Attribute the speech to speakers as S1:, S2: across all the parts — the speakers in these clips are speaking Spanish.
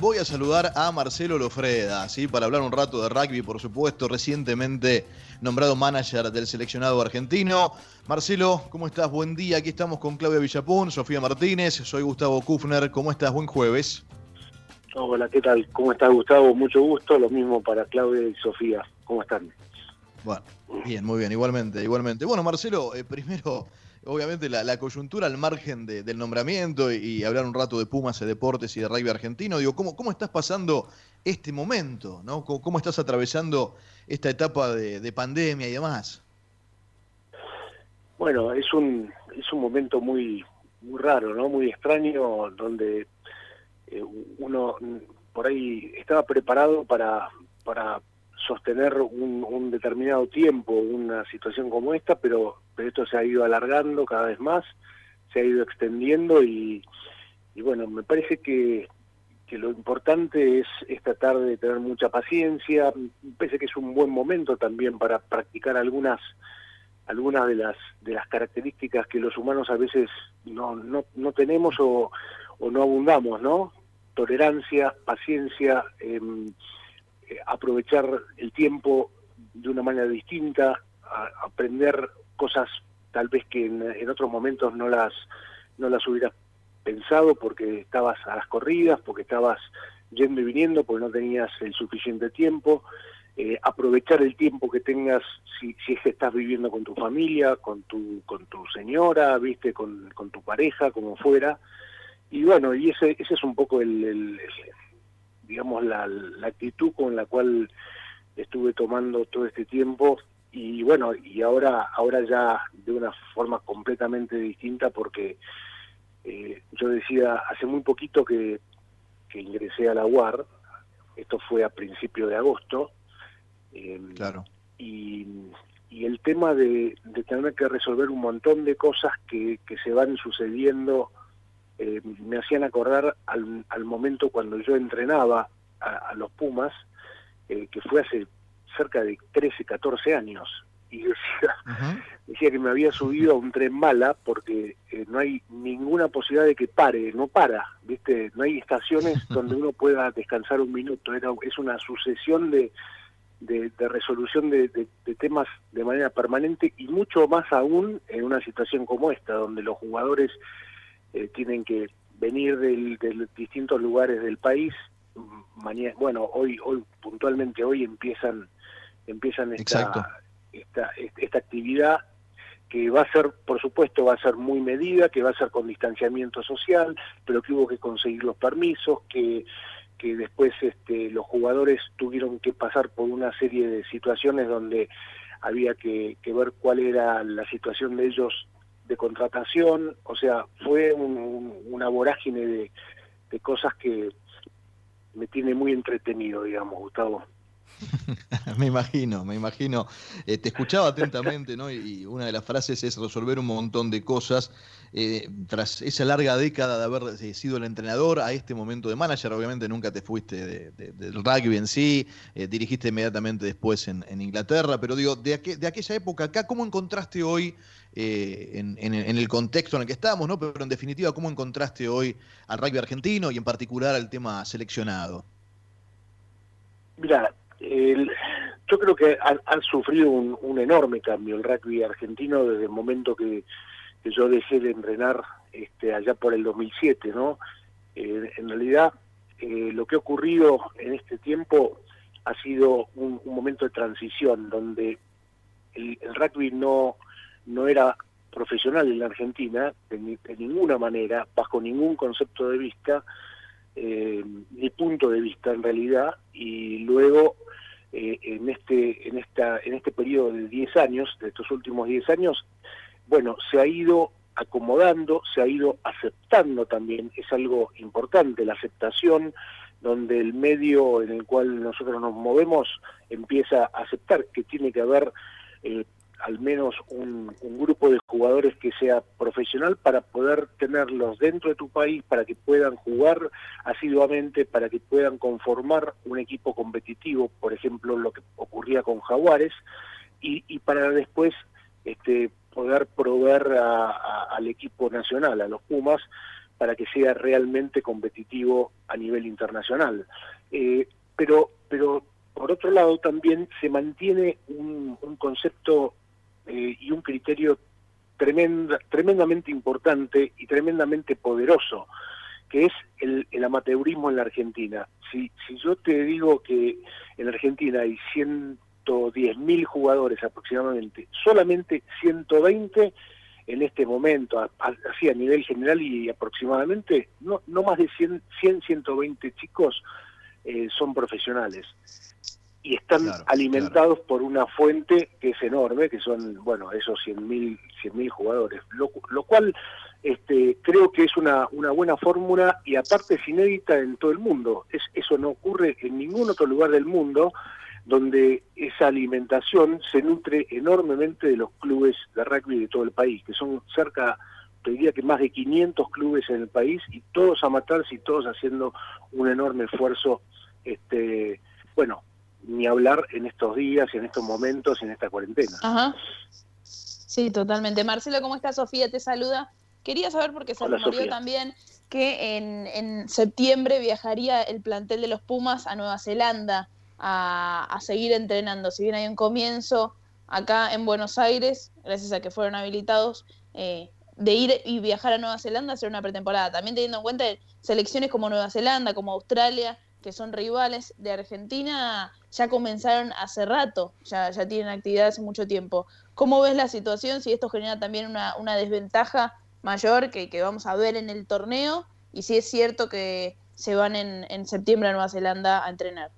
S1: Voy a saludar a Marcelo Lofreda, ¿sí? para hablar un rato de rugby, por supuesto, recientemente nombrado manager del seleccionado argentino. Marcelo, ¿cómo estás? Buen día, aquí estamos con Claudia Villapún, Sofía Martínez, soy Gustavo Kufner, ¿cómo estás? Buen jueves.
S2: Hola, ¿qué tal? ¿Cómo estás, Gustavo? Mucho gusto, lo mismo para Claudia y Sofía, ¿cómo están?
S1: Bueno, bien, muy bien, igualmente, igualmente. Bueno, Marcelo, eh, primero obviamente la, coyuntura al margen del nombramiento y, hablar un rato de Pumas, de deportes y de rugby argentino. Digo, ¿cómo, cómo estás pasando este momento? ¿no? ¿Cómo, estás atravesando esta etapa de, pandemia y demás?
S2: Bueno, es un, es un momento muy, muy raro, ¿no? Muy extraño, donde eh, uno por ahí estaba preparado para, para sostener un, determinado tiempo una situación como esta, pero, pero, esto se ha ido alargando cada vez más, se ha ido extendiendo y, bueno, me parece que, lo importante es, esta tratar de tener mucha paciencia, me parece que es un buen momento también para practicar algunas algunas de las de las características que los humanos a veces no, no, no tenemos o, no abundamos, ¿no? Tolerancia, paciencia, eh, eh, aprovechar el tiempo de una manera distinta, aprender cosas tal vez que en, otros momentos no las, no las hubieras pensado porque estabas a las corridas, porque estabas yendo y viniendo, porque no tenías el suficiente tiempo. Eh, aprovechar el tiempo que tengas si, es que estás viviendo con tu familia, con tu, con tu señora, viste, con, con tu pareja, como fuera. Y bueno, y ese, ese es un poco el digamos, la, actitud con la cual estuve tomando todo este tiempo y bueno, y ahora, ahora ya de una forma completamente distinta porque eh, yo decía hace muy poquito que, que, ingresé a la UAR, esto fue a principio de agosto,
S1: em, claro.
S2: y, y el tema de, de, tener que resolver un montón de cosas que, que se van sucediendo eh, me hacían acordar al, al, momento cuando yo entrenaba a, los Pumas, eh, que fue hace cerca de 13, 14 años. Y decía, decía que me había subido a un tren mala porque eh, no hay ninguna posibilidad de que pare, no para, ¿viste? No hay estaciones donde uno pueda descansar un minuto, Era, es una sucesión de, de, resolución de, de, temas de manera permanente y mucho más aún en una situación como esta, donde los jugadores eh, tienen que venir de distintos lugares del país. Mañana, bueno, hoy, hoy puntualmente hoy empiezan, empiezan esta, esta, esta actividad que va a ser, por supuesto, va a ser muy medida, que va a ser con distanciamiento social, pero que hubo que conseguir los permisos, que, que después este, los jugadores tuvieron que pasar por una serie de situaciones donde había que, que ver cuál era la situación de ellos de contratación, o sea, fue una vorágine de, de cosas que me tiene muy entretenido, digamos, Gustavo.
S1: me imagino, me imagino. Eh, te escuchaba atentamente, ¿no? Y, una de las frases es resolver un montón de cosas. Eh, tras esa larga década de haber eh, sido el entrenador a este momento de manager, obviamente nunca te fuiste del rugby en sí, dirigiste inmediatamente después en, Inglaterra, pero digo, de, de, aquella época acá, ¿cómo encontraste hoy, en, el contexto en el que estamos, ¿no? pero en definitiva, ¿cómo encontraste hoy al rugby argentino y en particular al tema seleccionado?
S2: Mira, yo creo que han, sufrido un, enorme cambio el rugby argentino desde el momento que, yo dejé de entrenar este, allá por el 2007, ¿no? Eh, en realidad, eh, lo que ha ocurrido en este tiempo ha sido un, momento de transición donde el, rugby no, no era profesional en la Argentina de, ninguna manera, bajo ningún concepto de vista, eh, ni punto de vista en realidad, y luego eh, en este en esta en este periodo de 10 años, de estos últimos 10 años, bueno, se ha ido acomodando, se ha ido aceptando también, es algo importante la aceptación donde el medio en el cual nosotros nos movemos empieza a aceptar que tiene que haber eh, al menos un, grupo de jugadores que sea profesional para poder tenerlos dentro de tu país, para que puedan jugar asiduamente, para que puedan conformar un equipo competitivo, por ejemplo, lo que ocurría con Jaguares, y, para después este, poder proveer al equipo nacional, a los Pumas, para que sea realmente competitivo a nivel internacional. Eh, pero, pero por otro lado también se mantiene un, concepto eh, y un criterio tremenda, tremendamente importante y tremendamente poderoso, que es el, amateurismo en la Argentina. Si, si yo te digo que en Argentina hay 110.000 jugadores aproximadamente, solamente 120 en este momento, así a nivel general y aproximadamente, no, no más de 100, 100 120 chicos eh, son profesionales y están alimentados por una fuente que es enorme, que son, bueno, esos 100.000 100 jugadores, lo, lo, cual este, creo que es una, una buena fórmula y aparte es inédita en todo el mundo. Es, eso no ocurre en ningún otro lugar del mundo donde esa alimentación se nutre enormemente de los clubes de rugby de todo el país, que son cerca, te diría que más de 500 clubes en el país y todos a matarse y todos haciendo un enorme esfuerzo, este, bueno, ni hablar en estos días, en estos momentos, en esta cuarentena.
S3: Ajá. Sí, totalmente. Marcelo, ¿cómo estás? Sofía te saluda. Quería saber porque se rumoreó también que en, en septiembre viajaría el plantel de los Pumas a Nueva Zelanda a, seguir entrenando. Si bien hay un comienzo acá en Buenos Aires, gracias a que fueron habilitados, eh, de ir y viajar a Nueva Zelanda a hacer una pretemporada. También teniendo en cuenta selecciones como Nueva Zelanda, como Australia, que son rivales de Argentina, ya comenzaron hace rato, ya, ya tienen actividad hace mucho tiempo. ¿Cómo ves la situación? Si esto genera también una, una desventaja mayor que, que, vamos a ver en el torneo y si es cierto que se van en, en septiembre a Nueva Zelanda a entrenar.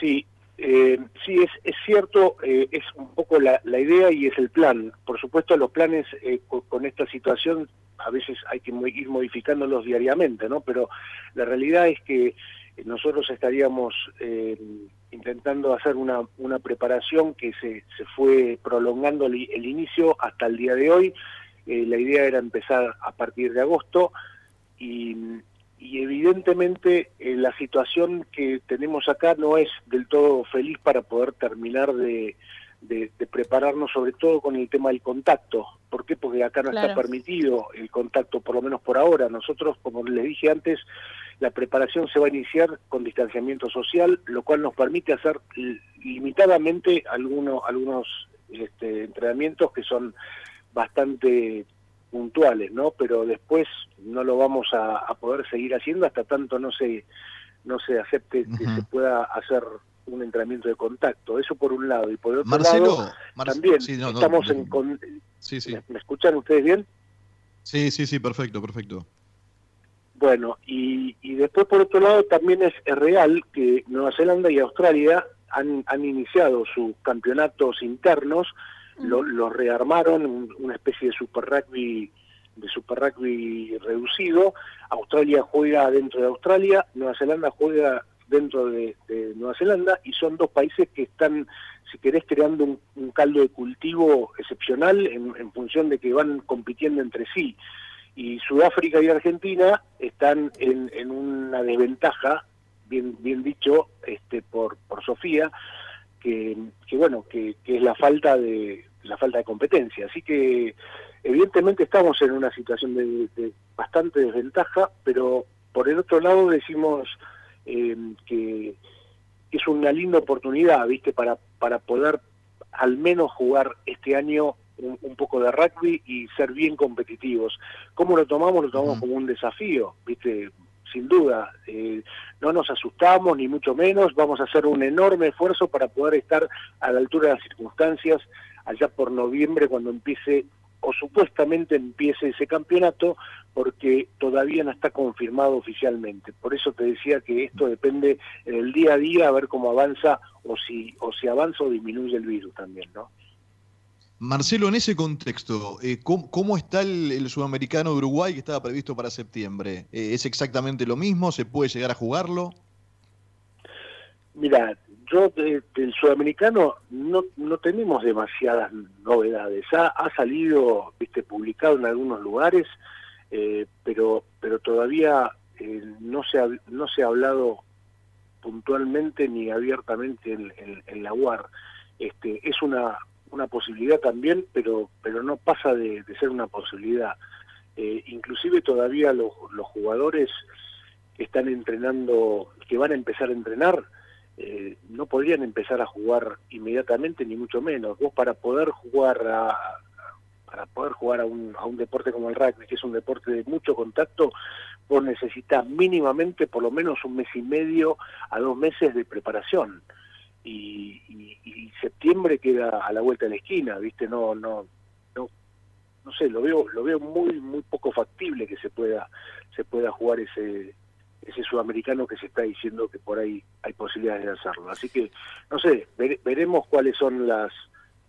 S2: Sí, eh, sí, es, es cierto, eh, es un poco la, la, idea y es el plan. Por supuesto, los planes eh, con, esta situación a veces hay que ir modificándolos diariamente, ¿no? Pero la realidad es que nosotros estaríamos eh, intentando hacer una, una preparación que se, se fue prolongando el, el inicio hasta el día de hoy. la idea era empezar a partir de agosto y y evidentemente eh, la situación que tenemos acá no es del todo feliz para poder terminar de, de, prepararnos sobre todo con el tema del contacto. ¿Por qué? Porque acá no está permitido el contacto, por lo menos por ahora. Nosotros, como les dije antes, la preparación se va a iniciar con distanciamiento social, lo cual nos permite hacer limitadamente algunos, algunos este, entrenamientos que son bastante puntuales, ¿no? Pero después no lo vamos a, poder seguir haciendo hasta tanto no se no se acepte que se pueda hacer un entrenamiento de contacto. Eso por un lado. Y por otro lado, también estamos en... ¿Me, escuchan ustedes bien?
S1: Sí, sí, sí, perfecto, perfecto.
S2: Bueno, y, y después por otro lado también es, real que Nueva Zelanda y Australia han, han iniciado sus campeonatos internos lo, rearmaron, una especie de super rugby de super rugby reducido. Australia juega dentro de Australia, Nueva Zelanda juega dentro de, Nueva Zelanda y son dos países que están, si querés, creando un, caldo de cultivo excepcional en, función de que van compitiendo entre sí. Y Sudáfrica y Argentina están en, una desventaja, bien, bien dicho este, por, por Sofía, que, bueno, que, es la falta de, la falta de competencia. Así que evidentemente estamos en una situación de, bastante desventaja, pero por el otro lado decimos em, que es una linda oportunidad, ¿viste? Para, para poder al menos jugar este año un, poco de rugby y ser bien competitivos. ¿Cómo lo tomamos? Lo tomamos como un desafío, ¿viste? Sin duda. Eh, no nos asustamos, ni mucho menos. Vamos a hacer un enorme esfuerzo para poder estar a la altura de las circunstancias allá por noviembre cuando empiece o supuestamente empiece ese campeonato porque todavía no está confirmado oficialmente. Por eso te decía que esto depende en el día a día a ver cómo avanza o si o si avanza o disminuye el virus también, ¿no?
S1: Marcelo, en ese contexto, eh, ¿cómo, está el, sudamericano de Uruguay que estaba previsto para septiembre? Eh, ¿Es exactamente lo mismo? ¿Se puede llegar a jugarlo?
S2: Mira, yo del sudamericano no, no tenemos demasiadas novedades. Ha, ha salido, viste, publicado en algunos lugares, eh, pero pero todavía eh, no se ha, no se ha hablado puntualmente ni abiertamente en, la UAR. Este, es una, una posibilidad también, pero pero no pasa de, ser una posibilidad. eh, inclusive todavía los, los jugadores están entrenando, que van a empezar a entrenar, eh, no podrían empezar a jugar inmediatamente ni mucho menos. Vos para poder jugar a, para poder jugar a un, a un deporte como el rugby, que es un deporte de mucho contacto, vos necesitas mínimamente por lo menos un mes y medio a dos meses de preparación. Y, y, septiembre queda a la vuelta de la esquina, ¿viste? No, no, no, no sé, lo veo, lo veo muy, muy poco factible que se pueda, se pueda jugar ese, ese sudamericano que se está diciendo que por ahí hay posibilidades de hacerlo. Así que, no sé, veremos cuáles son las,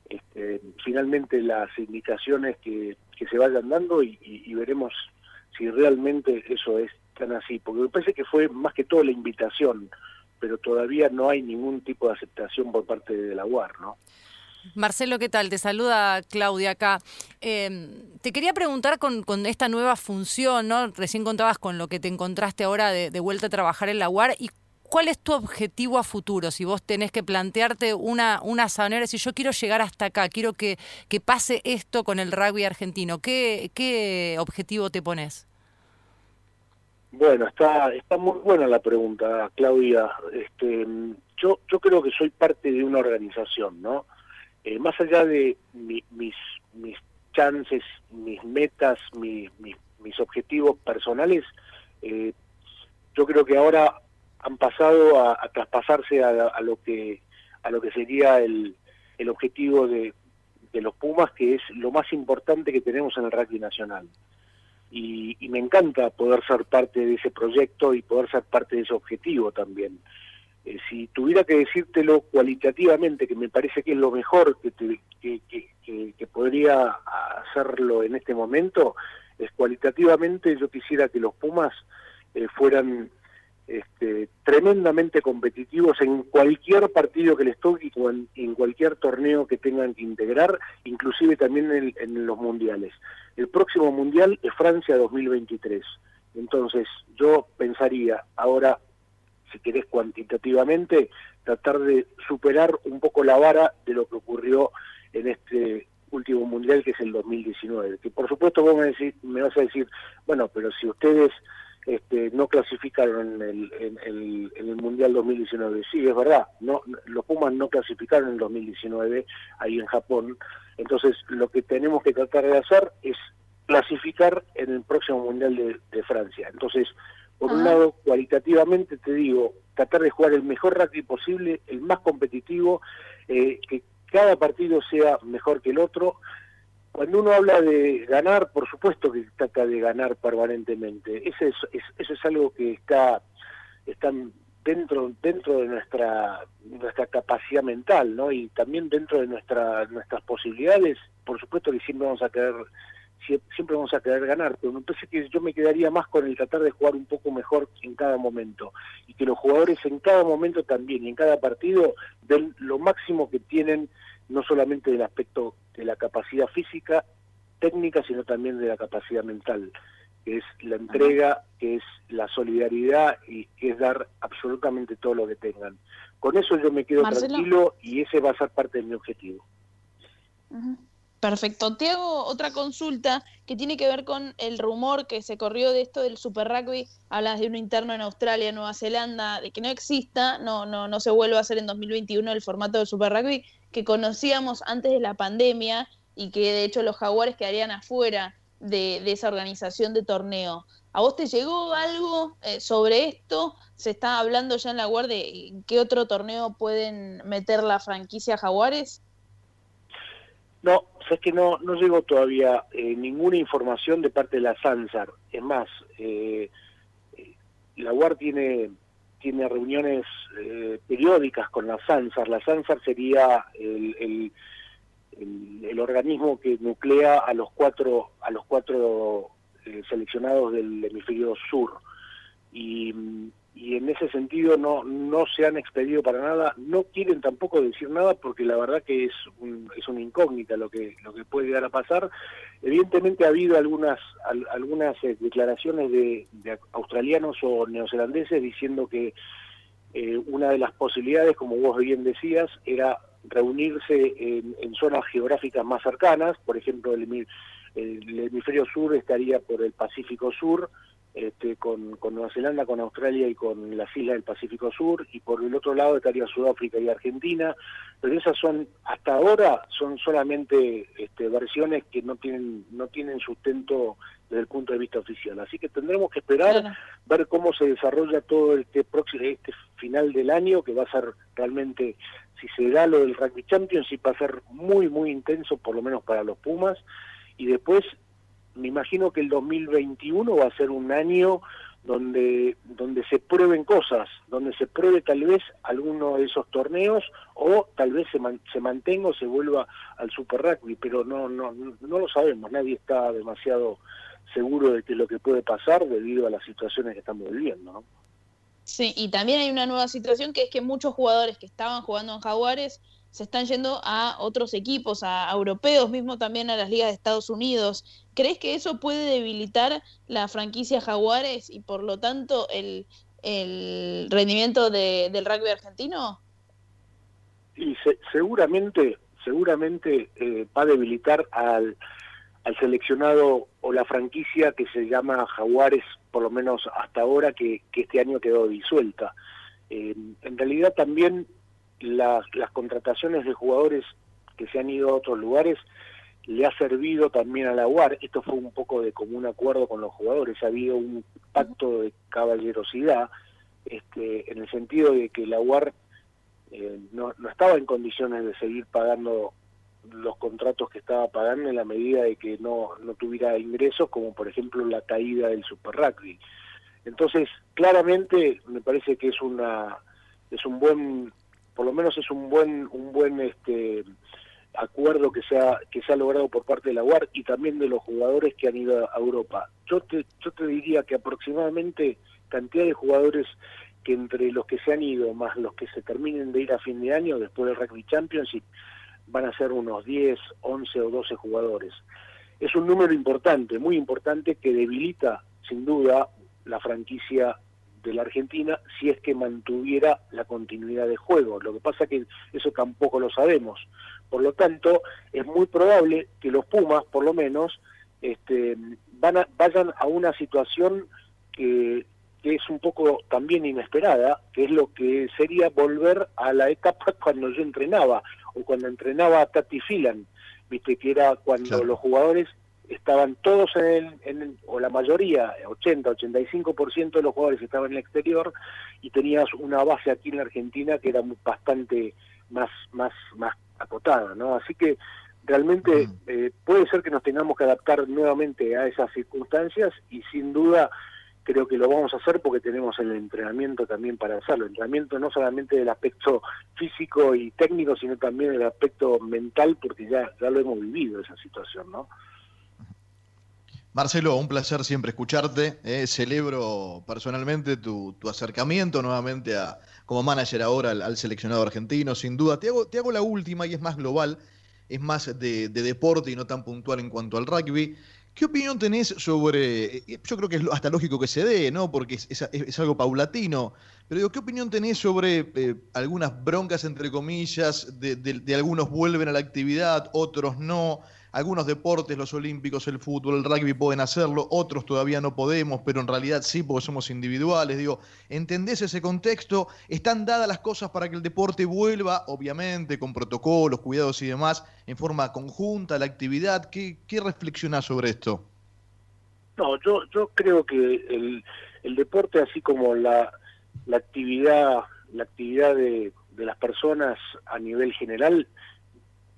S2: este, finalmente las indicaciones que, que se vayan dando y, veremos si realmente eso es tan así, porque me parece que fue más que todo la invitación, pero todavía no hay ningún tipo de aceptación por parte de la UAR, ¿no?
S4: Marcelo, ¿qué tal? Te saluda Claudia acá. Em, te quería preguntar con, esta nueva función, ¿no? Recién contabas con lo que te encontraste ahora de, vuelta a trabajar en la UAR y ¿cuál es tu objetivo a futuro? Si vos tenés que plantearte una, una sanera, si yo quiero llegar hasta acá, quiero que, que pase esto con el rugby argentino, ¿qué, qué objetivo te pones?
S2: Bueno, está, está muy buena la pregunta, Claudia. Este, yo, yo creo que soy parte de una organización, ¿no? Eh, más allá de mis, mis chances, mis metas, mis, mis, objetivos personales, eh, yo creo que ahora han pasado a, traspasarse a, lo que a lo que sería el, el objetivo de, de, los Pumas, que es lo más importante que tenemos en el rugby nacional. Y, y, me encanta poder ser parte de ese proyecto y poder ser parte de ese objetivo también. Eh, si tuviera que decírtelo cualitativamente, que me parece que es lo mejor que, que, podría hacerlo en este momento, es cualitativamente yo quisiera que los Pumas eh, fueran este, tremendamente competitivos en cualquier partido que les toque o en, cualquier torneo que tengan que integrar, inclusive también en, los mundiales. El próximo mundial es Francia 2023. Entonces yo pensaría, ahora si querés cuantitativamente, tratar de superar un poco la vara de lo que ocurrió en este último mundial que es el 2019. Que por supuesto vos me, vas a decir, bueno, pero si ustedes este, no clasificaron en el, en, el, en el mundial 2019, sí, es verdad, no, los Pumas no clasificaron en el 2019 ahí en Japón, entonces lo que tenemos que tratar de hacer es clasificar en el próximo mundial de Francia. Entonces, por un lado, cualitativamente te digo, tratar de jugar el mejor rugby posible, el más competitivo, eh, que cada partido sea mejor que el otro. Cuando uno habla de ganar, por supuesto que trata de ganar permanentemente. Eso es, eso es algo que está, está dentro dentro de nuestra nuestra capacidad mental, ¿no? Y también dentro de nuestra, nuestras posibilidades, por supuesto que siempre vamos a querer siempre vamos a querer ganar, pero me parece que yo me quedaría más con el tratar de jugar un poco mejor en cada momento y que los jugadores en cada momento también y en cada partido den lo máximo que tienen, no solamente del aspecto de la capacidad física, técnica, sino también de la capacidad mental, que es la entrega, que es la solidaridad y que es dar absolutamente todo lo que tengan. Con eso yo me quedo tranquilo y ese va a ser parte de mi objetivo.
S3: Perfecto. Te hago otra consulta que tiene que ver con el rumor que se corrió de esto del Super Rugby. Hablas de un interno en Australia, Nueva Zelanda, de que no exista, no, no, no se vuelva a hacer en 2021 el formato del Super Rugby que conocíamos antes de la pandemia y que de hecho los jaguares quedarían afuera de, esa organización de torneo. ¿A vos te llegó algo eh, sobre esto? ¿Se está hablando ya en la guardia de qué otro torneo pueden meter la franquicia Jaguares?
S2: No, es que no, no llegó todavía eh, ninguna información de parte de la SANSAR. Es más, eh, la UAR tiene, tiene reuniones eh, periódicas con la SANSAR. La SANSAR sería el, el, organismo que nuclea a los cuatro, a los cuatro seleccionados del hemisferio sur. Y y en ese sentido no no se han expedido para nada, no quieren tampoco decir nada porque la verdad que es un, es una incógnita lo que lo que puede llegar a pasar. Evidentemente ha habido algunas algunas eh, declaraciones de, australianos o neozelandeses diciendo que eh, una de las posibilidades, como vos bien decías, era reunirse en, zonas geográficas más cercanas, por ejemplo el hemisferio sur estaría por el Pacífico Sur, este, con, Nueva Zelanda, con Australia y con las islas del Pacífico Sur, y por el otro lado estaría Sudáfrica y Argentina, pero esas son, hasta ahora, son solamente este, versiones que no tienen, no tienen sustento desde el punto de vista oficial. Así que tendremos que esperar, ver cómo se desarrolla todo este próximo, este final del año, que va a ser realmente, si se da lo del Rugby Championship, va a ser muy, muy intenso, por lo menos para los Pumas, y después me imagino que el 2021 va a ser un año donde donde se prueben cosas, donde se pruebe tal vez alguno de esos torneos o tal vez se, mantenga o se vuelva al Super Rugby, pero no no no lo sabemos, nadie está demasiado seguro de qué es lo que puede pasar debido a las situaciones que estamos viviendo, ¿no?
S3: Sí, y también hay una nueva situación que es que muchos jugadores que estaban jugando en Jaguares se están yendo a otros equipos, a, europeos, mismo también a las ligas de Estados Unidos. ¿Crees que eso puede debilitar la franquicia Jaguares y por lo tanto el, rendimiento del rugby argentino?
S2: Y seguramente, seguramente eh, va a debilitar al, seleccionado o la franquicia que se llama Jaguares, por lo menos hasta ahora, que, este año quedó disuelta. Eh, en realidad también las, las contrataciones de jugadores que se han ido a otros lugares le ha servido también a la UAR. Esto fue un poco de común acuerdo con los jugadores. Ha habido un pacto de caballerosidad este, en el sentido de que la UAR eh, no, no estaba en condiciones de seguir pagando los contratos que estaba pagando en la medida de que no, no tuviera ingresos, como por ejemplo la caída del Super Rugby. Entonces, claramente me parece que es una es un buen por lo menos es un buen un buen este acuerdo que se ha que se ha logrado por parte de la UAR y también de los jugadores que han ido a Europa. Yo te yo te diría que aproximadamente cantidad de jugadores que entre los que se han ido más los que se terminen de ir a fin de año después del Rugby Championship van a ser unos 10, 11 o 12 jugadores. Es un número importante, muy importante que debilita sin duda la franquicia de la Argentina si es que mantuviera la continuidad de juego. Lo que pasa que eso tampoco lo sabemos. Por lo tanto, es muy probable que los Pumas, por lo menos, este, van a, vayan a una situación que, que es un poco también inesperada, que es lo que sería volver a la etapa cuando yo entrenaba, o cuando entrenaba a Tati Filan, viste que era cuando los jugadores estaban todos en el, o la mayoría, 80, 85% de los jugadores estaban en el exterior y tenías una base aquí en la Argentina que era bastante más, más, más acotada, ¿no? Así que realmente eh, puede ser que nos tengamos que adaptar nuevamente a esas circunstancias y sin duda creo que lo vamos a hacer porque tenemos el entrenamiento también para hacerlo. El entrenamiento no solamente del aspecto físico y técnico, sino también del aspecto mental, porque ya, ya lo hemos vivido esa situación, ¿no?
S1: Marcelo, un placer siempre escucharte. Eh, celebro personalmente tu, acercamiento nuevamente a, como manager ahora al, seleccionado argentino, sin duda. Te hago, te hago, la última y es más global, es más de, deporte y no tan puntual en cuanto al rugby. ¿Qué opinión tenés sobre, eh, yo creo que es hasta lógico que se dé, ¿no? Porque es, algo paulatino, pero digo, ¿qué opinión tenés sobre eh, algunas broncas, entre comillas, de, de algunos vuelven a la actividad, otros no? Algunos deportes, los olímpicos, el fútbol, el rugby pueden hacerlo, otros todavía no podemos, pero en realidad sí porque somos individuales. Digo, ¿entendés ese contexto? ¿Están dadas las cosas para que el deporte vuelva, obviamente, con protocolos, cuidados y demás, en forma conjunta, la actividad? ¿Qué, qué reflexionás sobre esto?
S2: No, yo, yo creo que el, el deporte, así como la, la actividad, la actividad de, de las personas a nivel general,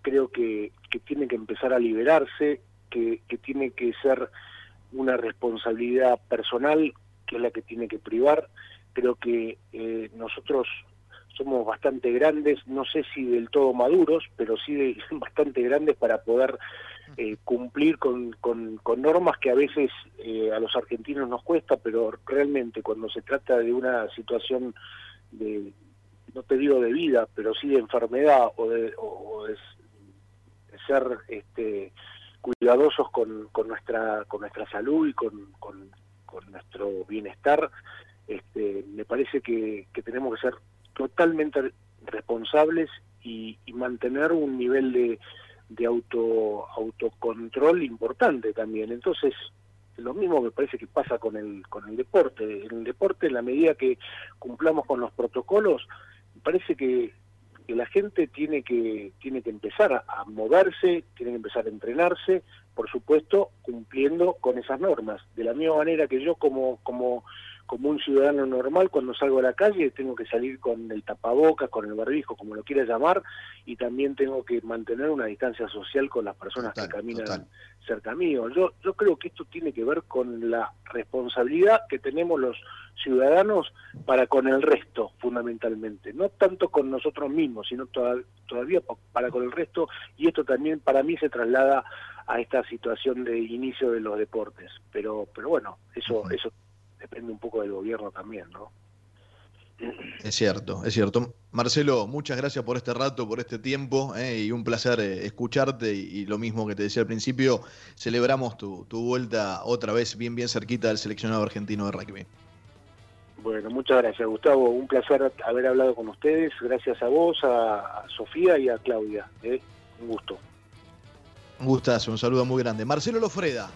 S2: creo que, que tiene que empezar a liberarse, que, que tiene que ser una responsabilidad personal, que es la que tiene que privar. Creo que eh, nosotros somos bastante grandes, no sé si del todo maduros, pero sí bastante grandes para poder eh, cumplir con, normas que a veces eh, a los argentinos nos cuesta, pero realmente cuando se trata de una situación de, no te digo de vida, pero sí de enfermedad o de, o de ser este, cuidadosos con, con, nuestra, con nuestra salud y con, nuestro bienestar, este, me parece que, que, tenemos que ser totalmente responsables y, mantener un nivel de, de auto autocontrol importante también. Entonces, lo mismo me parece que pasa con el con el deporte. En el deporte, en la medida que cumplamos con los protocolos, me parece que, que la gente tiene que tiene que empezar a, moverse, tiene que empezar a entrenarse, por supuesto, cumpliendo con esas normas. De la misma manera que yo como como como un ciudadano normal, cuando salgo a la calle tengo que salir con el tapabocas, con el barbijo, como lo quieras llamar, y también tengo que mantener una distancia social con las personas que caminan cerca mío. Yo, yo creo que esto tiene que ver con la responsabilidad que tenemos los ciudadanos para con el resto, fundamentalmente. No tanto con nosotros mismos, sino todavía para con el resto, y esto también para mí se traslada a esta situación de inicio de los deportes. Pero, pero bueno, eso, eso depende un poco del gobierno también, ¿no?
S1: Es cierto, es cierto. Marcelo, muchas gracias por este rato, por este tiempo, eh, y un placer eh, escucharte. Y, lo mismo que te decía al principio, celebramos tu, vuelta otra vez bien, bien cerquita del seleccionado argentino de rugby.
S2: Bueno, muchas gracias, Gustavo. Un placer haber hablado con ustedes. Gracias a vos, a, Sofía y a Claudia. Eh. Un gusto.
S1: Un gustazo, un saludo muy grande. Marcelo Lofreda.